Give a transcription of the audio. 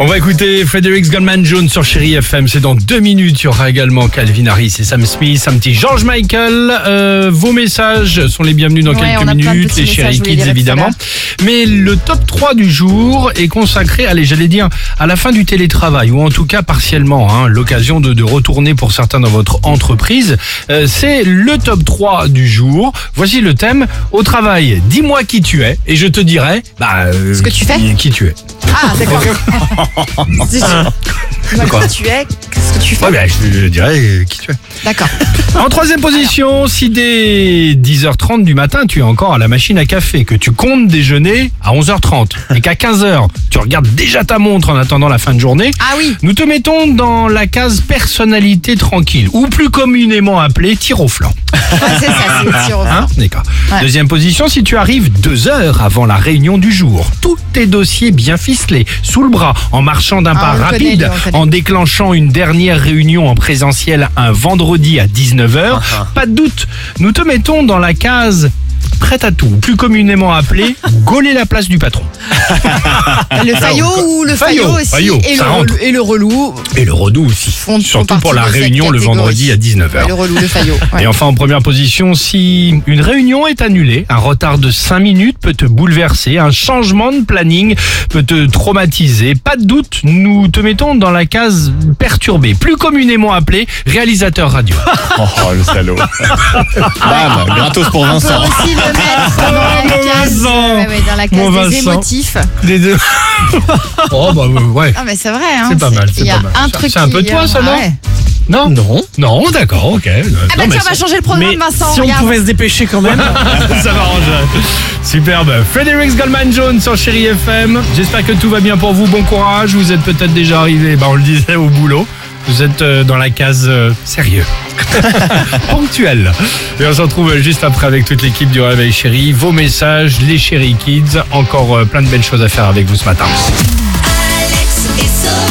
On va écouter Fredericks Goldman Jones sur Chéri FM. C'est dans deux minutes. Il y aura également Calvin Harris et Sam Smith, un petit George Michael. Euh, vos messages sont les bienvenus dans Ouais, quelques minutes, les Chéri Kids évidemment. Mais le top 3 du jour est consacré, allez, j'allais dire, à la fin du télétravail, ou en tout cas partiellement, hein, l'occasion de, de retourner pour certains dans votre entreprise. Euh, C'est le top 3 du jour. Voici le thème. Au travail, dis-moi qui tu es, et je te dirai bah, euh, Ce que tu fais Qui tu es. Ah, d'accord. Tu- Dis-moi Quoi qui tu es, qu'est-ce que tu fais Ouais, bah, je, je dirai qui tu es. D'accord. En troisième position, si dès 10h30 du matin, tu es encore à la machine à café, que tu comptes déjeuner à 11h30 et qu'à 15h, tu regardes déjà ta montre en attendant la fin de journée, Ah oui. nous te mettons dans la case personnalité tranquille, ou plus communément appelée tir au flanc. Ouais, c'est ça, c'est le tir au flanc. Hein D'accord. Ouais. Deuxième position, si tu arrives deux heures avant la réunion du jour, tous tes dossiers bien ficelés, sous le bras, en marchant d'un Ah, pas on le connaît, rapide, lui, on le connaît. En déclenchant une dernière réunion en présentiel un vendredi à 19h, pas de doute, nous te mettons dans la case prête à tout, plus communément appelée gauler la place du patron. Le faillot ou le faillot, aussi faillot, et, le relou, et le relou. Et le redout aussi, Font- font surtout pour la réunion le vendredi à 19h. Ouais, le relou, le faillot. ouais. Et enfin, en première position, si une réunion est annulée, un retard de 5 minutes peut te bouleverser, un changement de planning peut te traumatiser. Pas de doute, nous te mettons dans la case perturbée, plus communément appelée réalisateur radio. Oh, le salaud. Bam, gratos pour Vincent. Dans la case, ouais, dans la Mon case des Vincent. émotifs. Les deux. oh, bah ouais. Ah mais c'est vrai. Hein, C'est pas mal, c'est Il y a pas mal. un truc. c'est un peu qui- toi, ça, ah non ouais. Non Non. Non, d'accord, ok. Ah bah Non, mais tiens, on va changer le programme, Vincent. si on regarde. pouvait se dépêcher quand même. ça m'arrange. Superbe. Fredericks Goldman Jones sur Chéri FM. J'espère que tout va bien pour vous. Bon courage. Vous êtes peut-être déjà arrivé, bah, on le disait, au boulot. Vous êtes euh, dans la case euh, sérieux. Ponctuel. Et on se retrouve juste après avec toute l'équipe du Réveil Chéri. Vos messages, les Chéri Kids. Encore euh, plein de belles choses à faire avec vous ce matin. Alex et Sophie.